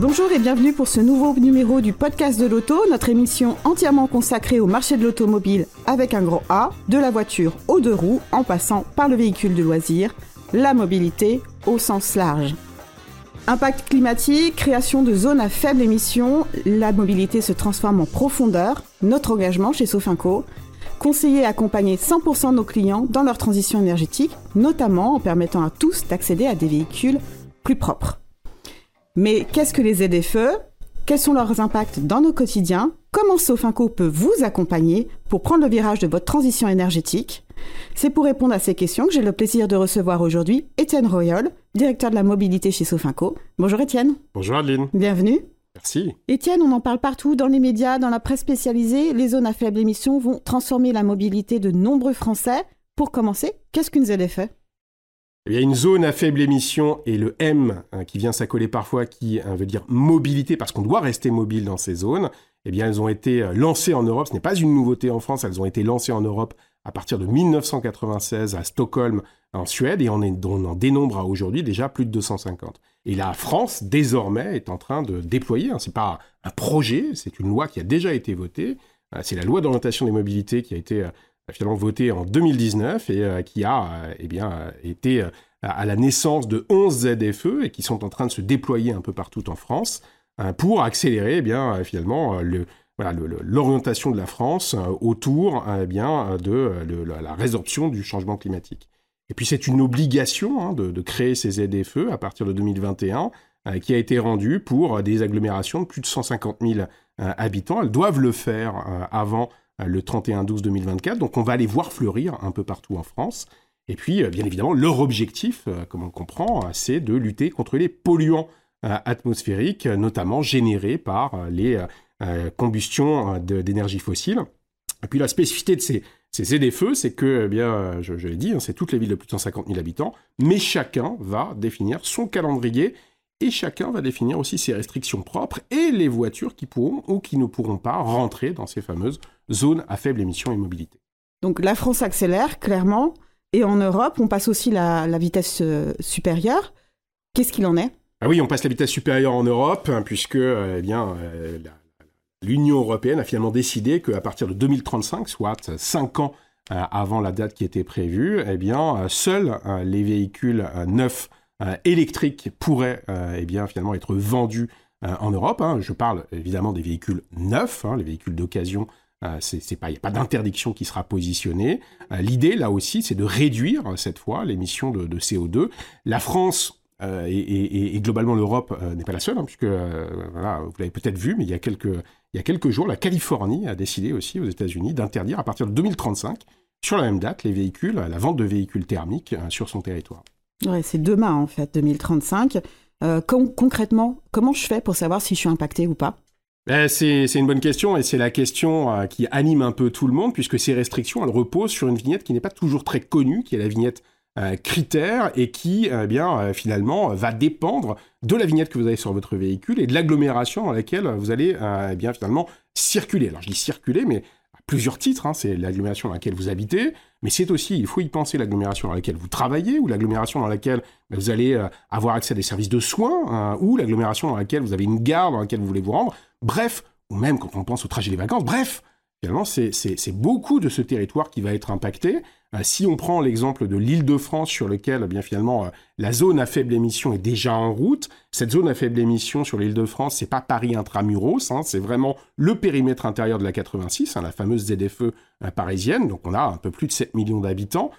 Bonjour et bienvenue pour ce nouveau numéro du podcast de l'auto, notre émission entièrement consacrée au marché de l'automobile avec un gros A, de la voiture aux deux roues en passant par le véhicule de loisir, la mobilité au sens large. Impact climatique, création de zones à faible émission, la mobilité se transforme en profondeur, notre engagement chez Sofinco, conseiller et accompagner 100% de nos clients dans leur transition énergétique, notamment en permettant à tous d'accéder à des véhicules plus propres. Mais qu'est-ce que les ZFE Quels sont leurs impacts dans nos quotidiens? Comment Sofinco peut vous accompagner pour prendre le virage de votre transition énergétique? C'est pour répondre à ces questions que j'ai le plaisir de recevoir aujourd'hui Étienne Royol, directeur de la mobilité chez Sofinco. Bonjour Étienne. Bonjour Adeline. Bienvenue. Merci. Étienne, on en parle partout dans les médias, dans la presse spécialisée. Les zones à faible émission vont transformer la mobilité de nombreux Français. Pour commencer, qu'est-ce qu'une ZFE eh bien, une zone à faible émission et le M hein, qui vient s'accoler parfois, qui hein, veut dire mobilité, parce qu'on doit rester mobile dans ces zones, eh bien, elles ont été euh, lancées en Europe. Ce n'est pas une nouveauté en France, elles ont été lancées en Europe à partir de 1996 à Stockholm, en Suède, et on en dénombre à aujourd'hui déjà plus de 250. Et la France, désormais, est en train de déployer, hein, ce n'est pas un projet, c'est une loi qui a déjà été votée, euh, c'est la loi d'orientation des mobilités qui a été euh, finalement votée en 2019 et euh, qui a eh bien, été à la naissance de 11 ZFE et qui sont en train de se déployer un peu partout en France pour accélérer eh bien, finalement le, l'orientation de la France autour eh bien, de la résorption du changement climatique. Et puis c'est une obligation hein, de, créer ces ZFE à partir de 2021 euh, qui a été rendue pour des agglomérations de plus de 150 000 euh, habitants. Elles doivent le faire euh, avant le 31-12-2024. Donc on va les voir fleurir un peu partout en France. Et puis, bien évidemment, leur objectif, comme on le comprend, c'est de lutter contre les polluants atmosphériques, notamment générés par les combustions d'énergie fossile. Et puis la spécificité de ces ces ZFE, c'est que, eh bien, je, l'ai dit, hein, c'est toutes les villes de plus de 150 000 habitants, mais chacun va définir son calendrier et chacun va définir aussi ses restrictions propres et les voitures qui pourront ou qui ne pourront pas rentrer dans ces fameuses zones à faible émission et mobilité. Donc la France accélère clairement, et en Europe, on passe aussi la, vitesse euh, supérieure. Qu'est-ce qu'il en est? Ah oui, on passe la vitesse supérieure en Europe, hein, puisque euh, eh bien, euh, l'Union européenne a finalement décidé qu'à partir de 2035, soit 5 ans avant la date qui était prévue, eh bien, seuls les véhicules neufs électriques pourraient eh bien, finalement être vendus en Europe. Hein. Je parle évidemment des véhicules neufs, hein, les véhicules d'occasion. C'est pas, il n'y a pas d'interdiction qui sera positionnée. L'idée, là aussi, c'est de réduire cette fois l'émission de, CO2. La France et, globalement l'Europe n'est pas la seule, hein, puisque vous l'avez peut-être vu, mais il y a quelques il y a quelques jours, la Californie a décidé aussi aux États-Unis d'interdire à partir de 2035, sur la même date, les véhicules, la vente de véhicules thermiques euh, sur son territoire. Ouais, c'est demain en fait, 2035. Euh, concrètement, comment je fais pour savoir si je suis impacté ou pas? Ben, c'est, une bonne question et c'est la question euh, qui anime un peu tout le monde puisque ces restrictions, elles reposent sur une vignette qui n'est pas toujours très connue, qui est la vignette euh, critères et qui, eh euh, finalement, va dépendre de la vignette que vous avez sur votre véhicule et de l'agglomération dans laquelle vous allez, eh bien, finalement, circuler. Alors, je dis circuler, mais à plusieurs titres. Hein. c'est l'agglomération dans laquelle vous habitez, mais c'est aussi, il faut y penser, l'agglomération dans laquelle vous travaillez ou l'agglomération dans laquelle vous allez avoir accès à des services de soins hein, ou l'agglomération dans laquelle vous avez une gare dans laquelle vous voulez vous rendre. Bref, ou même quand on pense au trajet des vacances. Bref, finalement, c'est beaucoup de ce territoire qui va être impacté. Euh, si on prend l'exemple de l'île de France sur lequel, eh bien finalement, euh, la zone à faible émission est déjà en route, cette zone à faible émission sur l'île de France, c'est pas Paris intramuros, hein, c'est vraiment le périmètre intérieur de la 86, hein, la fameuse ZFE euh, parisienne. Donc on a un peu plus de 7 millions d'habitants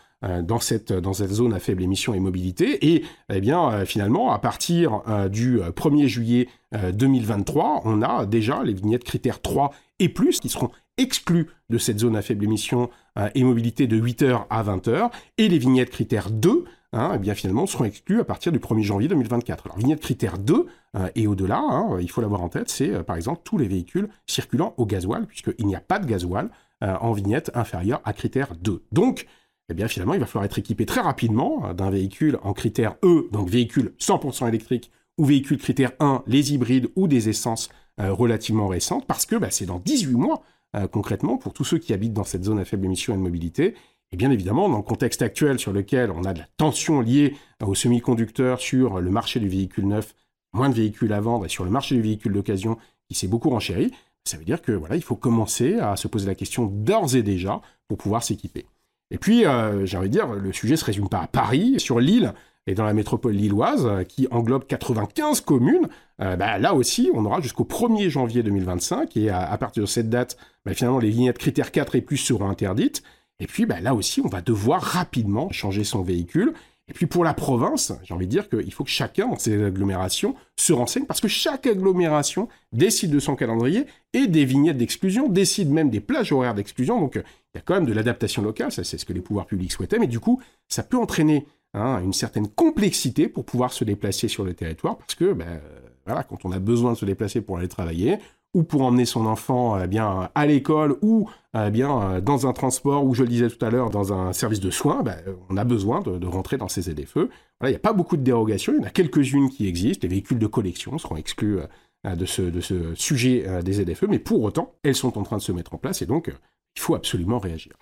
dans cette, dans cette zone à faible émission et mobilité. Et eh bien, finalement, à partir du 1er juillet 2023, on a déjà les vignettes critères 3 et plus qui seront exclus de cette zone à faible émission euh, et mobilité de 8h à 20h, et les vignettes critères 2, hein, eh bien finalement seront exclus à partir du 1er janvier 2024. Alors vignette critère 2 euh, et au-delà, hein, il faut l'avoir en tête, c'est euh, par exemple tous les véhicules circulant au gasoil, puisqu'il n'y a pas de gasoil en vignette inférieure à critère 2. Donc, eh bien finalement, il va falloir être équipé très rapidement d'un véhicule en critère E, donc véhicule 100% électrique, ou véhicule critère 1, les hybrides ou des essences relativement récentes, parce que bah, c'est dans 18 mois euh, concrètement pour tous ceux qui habitent dans cette zone à faible émission et de mobilité. Et bien évidemment, dans le contexte actuel sur lequel on a de la tension liée aux semi-conducteurs sur le marché du véhicule neuf moins de véhicules à vendre et sur le marché du véhicule d'occasion qui s'est beaucoup renchéri, ça veut dire que voilà, il faut commencer à se poser la question d'ores et déjà pour pouvoir s'équiper. Et puis, euh, j'ai envie de dire, le sujet se résume pas à Paris, sur l'île et dans la métropole lilloise, qui englobe 95 communes. Euh, bah, là aussi, on aura jusqu'au 1er janvier 2025, et à, partir de cette date, bah, finalement, les vignettes critères 4 et plus seront interdites. Et puis, bah, là aussi, on va devoir rapidement changer son véhicule. Et puis pour la province, j'ai envie de dire qu'il faut que chacun dans ces agglomérations se renseigne parce que chaque agglomération décide de son calendrier et des vignettes d'exclusion, décide même des plages horaires d'exclusion. Donc il y a quand même de l'adaptation locale, ça c'est ce que les pouvoirs publics souhaitaient, mais du coup ça peut entraîner hein, une certaine complexité pour pouvoir se déplacer sur le territoire parce que ben, voilà, quand on a besoin de se déplacer pour aller travailler, ou pour emmener son enfant euh, bien à l'école ou euh, bien euh, dans un transport ou je le disais tout à l'heure dans un service de soins, ben, on a besoin de, rentrer dans ces. Voilà, il n'y a pas beaucoup de dérogations, il y en a quelques-unes qui existent. Les véhicules de collection seront exclus de ce, de ce sujet des ZFE, mais pour autant, elles sont en train de se mettre en place et donc il faut absolument réagir.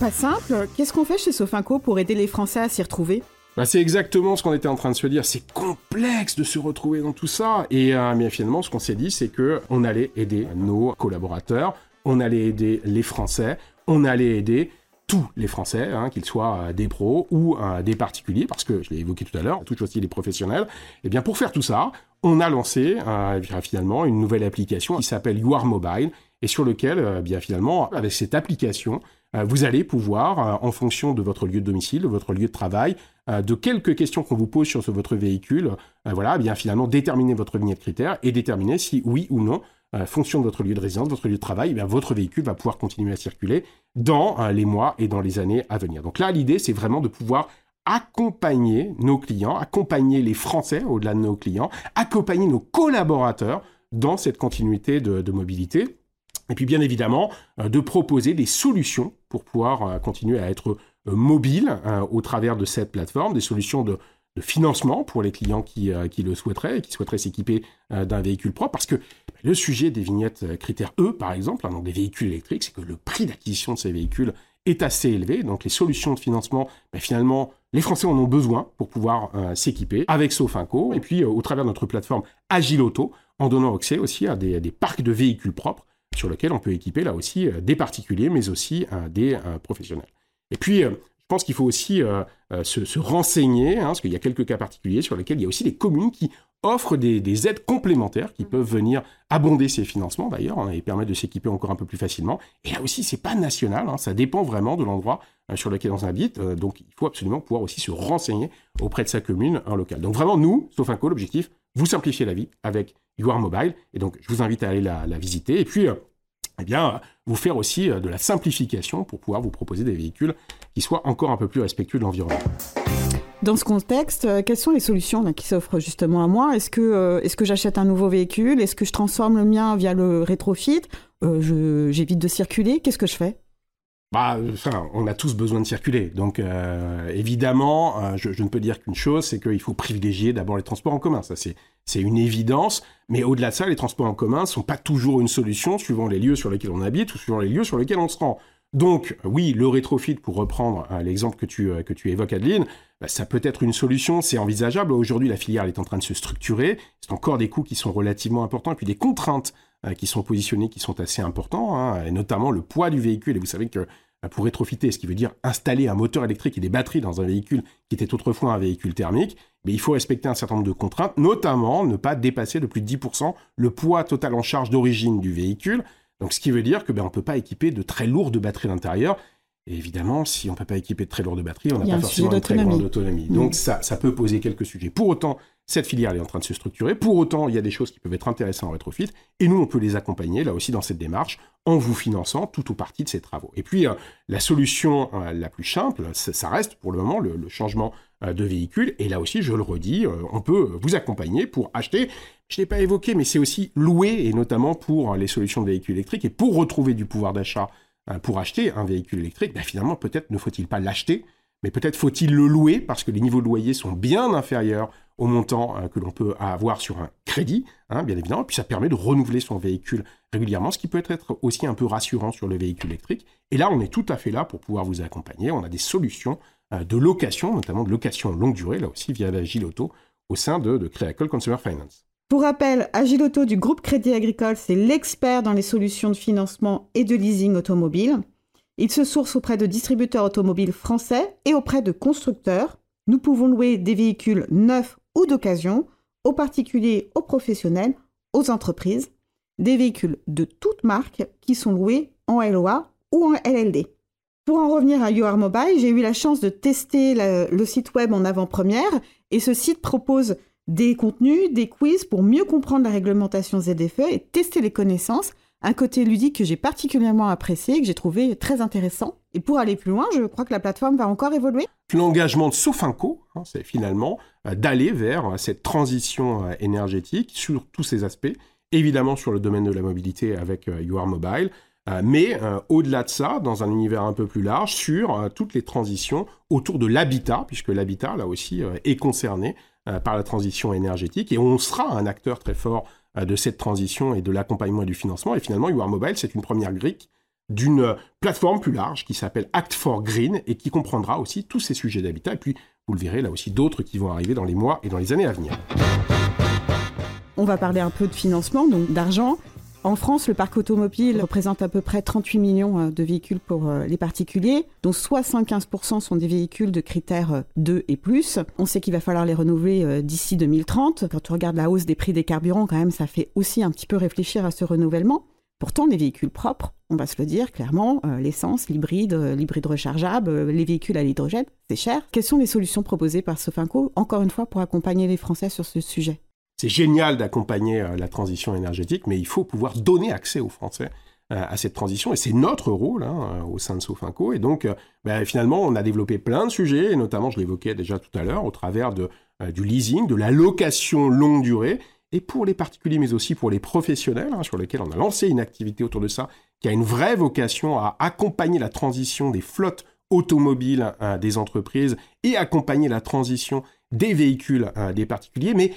Pas simple. Qu'est-ce qu'on fait chez Sofinco pour aider les Français à s'y retrouver? Bah, c'est exactement ce qu'on était en train de se dire. C'est complexe de se retrouver dans tout ça. Et euh, finalement, ce qu'on s'est dit, c'est que on allait aider nos collaborateurs, on allait aider les Français, on allait aider tous les Français, hein, qu'ils soient euh, des pros ou euh, des particuliers, parce que je l'ai évoqué tout à l'heure, on touche aussi les professionnels. Et eh bien pour faire tout ça, on a lancé euh, finalement une nouvelle application qui s'appelle You Mobile et sur lequel, bien finalement, avec cette application, vous allez pouvoir, en fonction de votre lieu de domicile, de votre lieu de travail, de quelques questions qu'on vous pose sur votre véhicule, voilà, bien finalement déterminer votre vignette critère et déterminer si oui ou non euh, fonction de votre lieu de résidence, votre lieu de travail, eh votre véhicule va pouvoir continuer à circuler dans euh, les mois et dans les années à venir. Donc là, l'idée, c'est vraiment de pouvoir accompagner nos clients, accompagner les Français au-delà de nos clients, accompagner nos collaborateurs dans cette continuité de, mobilité. Et puis bien évidemment, euh, de proposer des solutions pour pouvoir continuer à être mobile au travers de cette plateforme, des solutions de, financement pour les clients qui, euh, qui le souhaiteraient, qui souhaiteraient s'équiper euh, d'un véhicule propre, parce que bah, le sujet des vignettes euh, critères E, par exemple, hein, des véhicules électriques, c'est que le prix d'acquisition de ces véhicules est assez élevé, donc les solutions de financement, bah, finalement, les Français en ont besoin pour pouvoir s'équiper avec Sofinco, et puis au travers de notre plateforme Agile Auto, en donnant accès aussi à des, des parcs de véhicules propres sur lesquels on peut équiper là aussi des particuliers, mais aussi des professionnels. Et puis, je pense qu'il faut aussi euh, euh, se, renseigner, hein, parce qu'il y a quelques cas particuliers sur lesquels il y a aussi des communes qui offrent des, aides complémentaires qui peuvent venir abonder ces financements d'ailleurs hein, et permettre de s'équiper encore un peu plus facilement. Et là aussi, c'est pas national, hein, ça dépend vraiment de l'endroit euh, sur lequel on habite. donc, il faut absolument pouvoir aussi se renseigner auprès de sa commune en local. Donc vraiment, nous, sauf un l'objectif, vous simplifier la vie avec UR Mobile. Et donc, je vous invite à aller la, visiter. Et puis, eh bien, vous faire aussi euh, de la simplification pour pouvoir vous proposer des véhicules qui soient encore un peu plus respectueux de l'environnement. Dans ce contexte, euh, quelles sont les solutions qui s'offrent justement à moi? Est-ce que, euh, que j'achète un nouveau véhicule? Est-ce que je transforme le mien via le rétrofit? J'évite de circuler Qu'est-ce que je fais? Bah, on a tous besoin de circuler. Donc, évidemment, je, ne peux dire qu'une chose, c'est qu'il faut privilégier d'abord les transports en commun. Ça, c'est une évidence, mais au-delà de ça, les transports en commun ne sont pas toujours une solution suivant les lieux sur lesquels on habite ou suivant les lieux sur lesquels on se rend. Donc, oui, le rétrofit, pour reprendre euh, l'exemple que tu, euh, que tu évoques, Adeline, bah, ça peut être une solution, c'est envisageable. Aujourd'hui, la filière est en train de se structurer. C'est encore des coûts qui sont relativement importants, et puis des contraintes euh, qui sont positionnées qui sont assez importantes, hein, et notamment le poids du véhicule. Et vous savez que pour rétrofiter, ce qui veut dire installer un moteur électrique et des batteries dans un véhicule qui était autrefois un véhicule thermique, mais il faut respecter un certain nombre de contraintes, notamment ne pas dépasser de plus de 10% le poids total en charge d'origine du véhicule. Donc ce qui veut dire que ben, on ne peut pas équiper de très lourdes batteries à l'intérieur. Et évidemment, si on ne peut pas équiper de très lourdes batteries, on n'a pas forcément une très grande autonomie. Donc mm. ça, ça peut poser quelques sujets. Pour autant, cette filière est en train de se structurer. Pour autant, il y a des choses qui peuvent être intéressantes en rétrofit. Et nous, on peut les accompagner, là aussi, dans cette démarche, en vous finançant tout ou partie de ces travaux. Et puis, euh, la solution euh, la plus simple, ça reste pour le moment le, changement euh, de véhicule. Et là aussi, je le redis, on peut vous accompagner pour acheter. Je ne l'ai pas évoqué, mais c'est aussi louer, et notamment pour les solutions de véhicules électriques. Et pour retrouver du pouvoir d'achat pour acheter un véhicule électrique, ben, finalement, peut-être ne faut-il pas l'acheter, mais peut-être faut-il le louer parce que les niveaux de loyer sont bien inférieurs au montant euh, que l'on peut avoir sur un crédit, hein, bien évidemment, et puis ça permet de renouveler son véhicule régulièrement, ce qui peut être aussi un peu rassurant sur le véhicule électrique. Et là, on est tout à fait là pour pouvoir vous accompagner. On a des solutions de location, notamment de location longue durée, là aussi via Agiloto, au sein de, de Consumer Finance. Pour rappel, Agiloto du groupe Crédit Agricole, c'est l'expert dans les solutions de financement et de leasing automobile. Il se source auprès de distributeurs automobiles français et auprès de constructeurs. Nous pouvons louer des véhicules neufs ou d'occasion, aux particuliers, aux professionnels, aux entreprises, des véhicules de toutes marques qui sont loués en LOA ou en LLD. Pour en revenir à UR Mobile, j'ai eu la chance de tester le, site web en avant-première et ce site propose des contenus, des quiz pour mieux comprendre la réglementation ZFE et tester les connaissances. Un côté ludique que j'ai particulièrement apprécié, que j'ai trouvé très intéressant. Et pour aller plus loin, je crois que la plateforme va encore évoluer. L'engagement de Sofinco, hein, c'est finalement euh, d'aller vers euh, cette transition euh, énergétique sur tous ces aspects, évidemment sur le domaine de la mobilité avec UR Mobile, mais au-delà de ça, dans un univers un peu plus large, sur toutes les transitions autour de l'habitat, puisque l'habitat, là aussi, est concerné par la transition énergétique, et on sera un acteur très fort de cette transition et de l'accompagnement et du financement, et finalement, UR Mobile, c'est une première grille d'une plateforme plus large qui s'appelle Act for Green et qui comprendra aussi tous ces sujets d'habitat. Et puis, vous le verrez, là aussi d'autres qui vont arriver dans les mois et dans les années à venir. On va parler un peu de financement, donc d'argent. En France, le parc automobile représente à peu près 38 millions euh, de véhicules pour euh, les particuliers, dont 75% sont des véhicules de critères 2 euh, et plus. On sait qu'il va falloir les renouveler d'ici 2030. Quand on regarde la hausse des prix des carburants, quand même, ça fait aussi un petit peu réfléchir à ce renouvellement. Pourtant, les véhicules propres, on va se le dire clairement, l'essence, l'hybride, l'hybride rechargeable, les véhicules à l'hydrogène, c'est cher. Quelles sont les solutions proposées par Sofinco, encore une fois, pour accompagner les Français sur ce sujet? C'est génial d'accompagner la transition énergétique, mais il faut pouvoir donner accès aux Français à cette transition, et c'est notre rôle hein, au sein de Sofinco. Et donc, ben, finalement, on a développé plein de sujets, et notamment, je l'évoquais déjà tout à l'heure, au travers de, du leasing, de la location longue durée, et pour les particuliers, mais aussi pour les professionnels, hein, sur lesquels on a lancé une activité autour de ça, qui a une vraie vocation à accompagner la transition des flottes automobiles euh, des entreprises et accompagner la transition des véhicules euh, des particuliers. Mais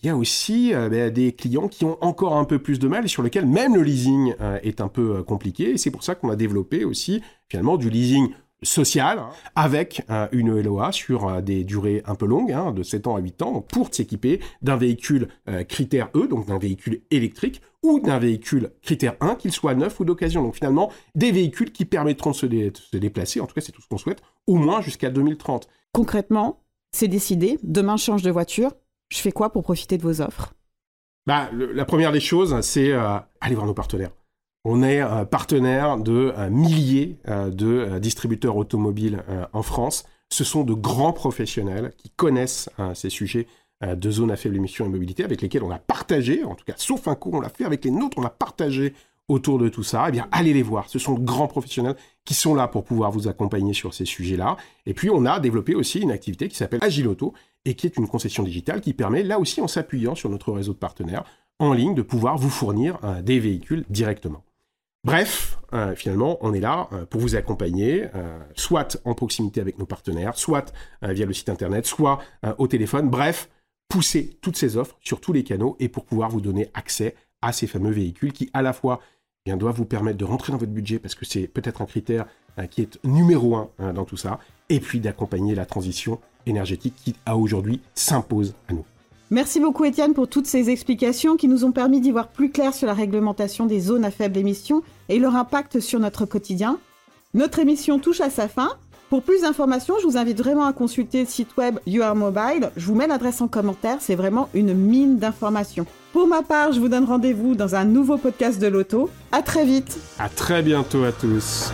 il y a aussi euh, ben, des clients qui ont encore un peu plus de mal et sur lesquels même le leasing est un peu compliqué. Et c'est pour ça qu'on a développé aussi finalement du leasing social hein, avec euh, une LOA sur euh, des durées un peu longues, hein, de 7 ans à 8 ans, pour s'équiper d'un véhicule euh, critère E, donc d'un véhicule électrique, ou d'un véhicule critère 1, qu'il soit neuf ou d'occasion. Donc finalement, des véhicules qui permettront de se, déplacer, en tout cas c'est tout ce qu'on souhaite, au moins jusqu'à 2030. Concrètement, c'est décidé, demain change de voiture, je fais quoi pour profiter de vos offres? Bah, La première des choses, c'est aller voir nos partenaires. On est partenaire de milliers euh, de euh, distributeurs automobiles euh, en France. Ce sont de grands professionnels qui connaissent ces sujets de zones à faible émission et mobilité avec lesquels on a partagé, en tout cas sauf un coup, on l'a fait avec les nôtres, on a partagé autour de tout ça, eh bien, allez les voir. Ce sont de grands professionnels qui sont là pour pouvoir vous accompagner sur ces sujets-là. Et puis, on a développé aussi une activité qui s'appelle Agiloto et qui est une concession digitale qui permet, là aussi, en s'appuyant sur notre réseau de partenaires en ligne, de pouvoir vous fournir des véhicules directement. Bref, euh, finalement, on est là euh, pour vous accompagner, euh, soit en proximité avec nos partenaires, soit via le site internet, soit au téléphone. Bref, pousser toutes ces offres sur tous les canaux et pour pouvoir vous donner accès à ces fameux véhicules qui, à la fois, eh doivent vous permettre de rentrer dans votre budget parce que c'est peut-être un critère qui est numéro un dans tout ça, et puis d'accompagner la transition énergétique qui, à aujourd'hui, s'impose à nous. Merci beaucoup Étienne pour toutes ces explications qui nous ont permis d'y voir plus clair sur la réglementation des zones à faible émission et leur impact sur notre quotidien. Notre émission touche à sa fin. Pour plus d'informations, je vous invite vraiment à consulter le site web UR Mobile. Je vous mets l'adresse en commentaire, c'est vraiment une mine d'informations. Pour ma part, je vous donne rendez-vous dans un nouveau podcast de l'auto. À très vite. À très bientôt à tous.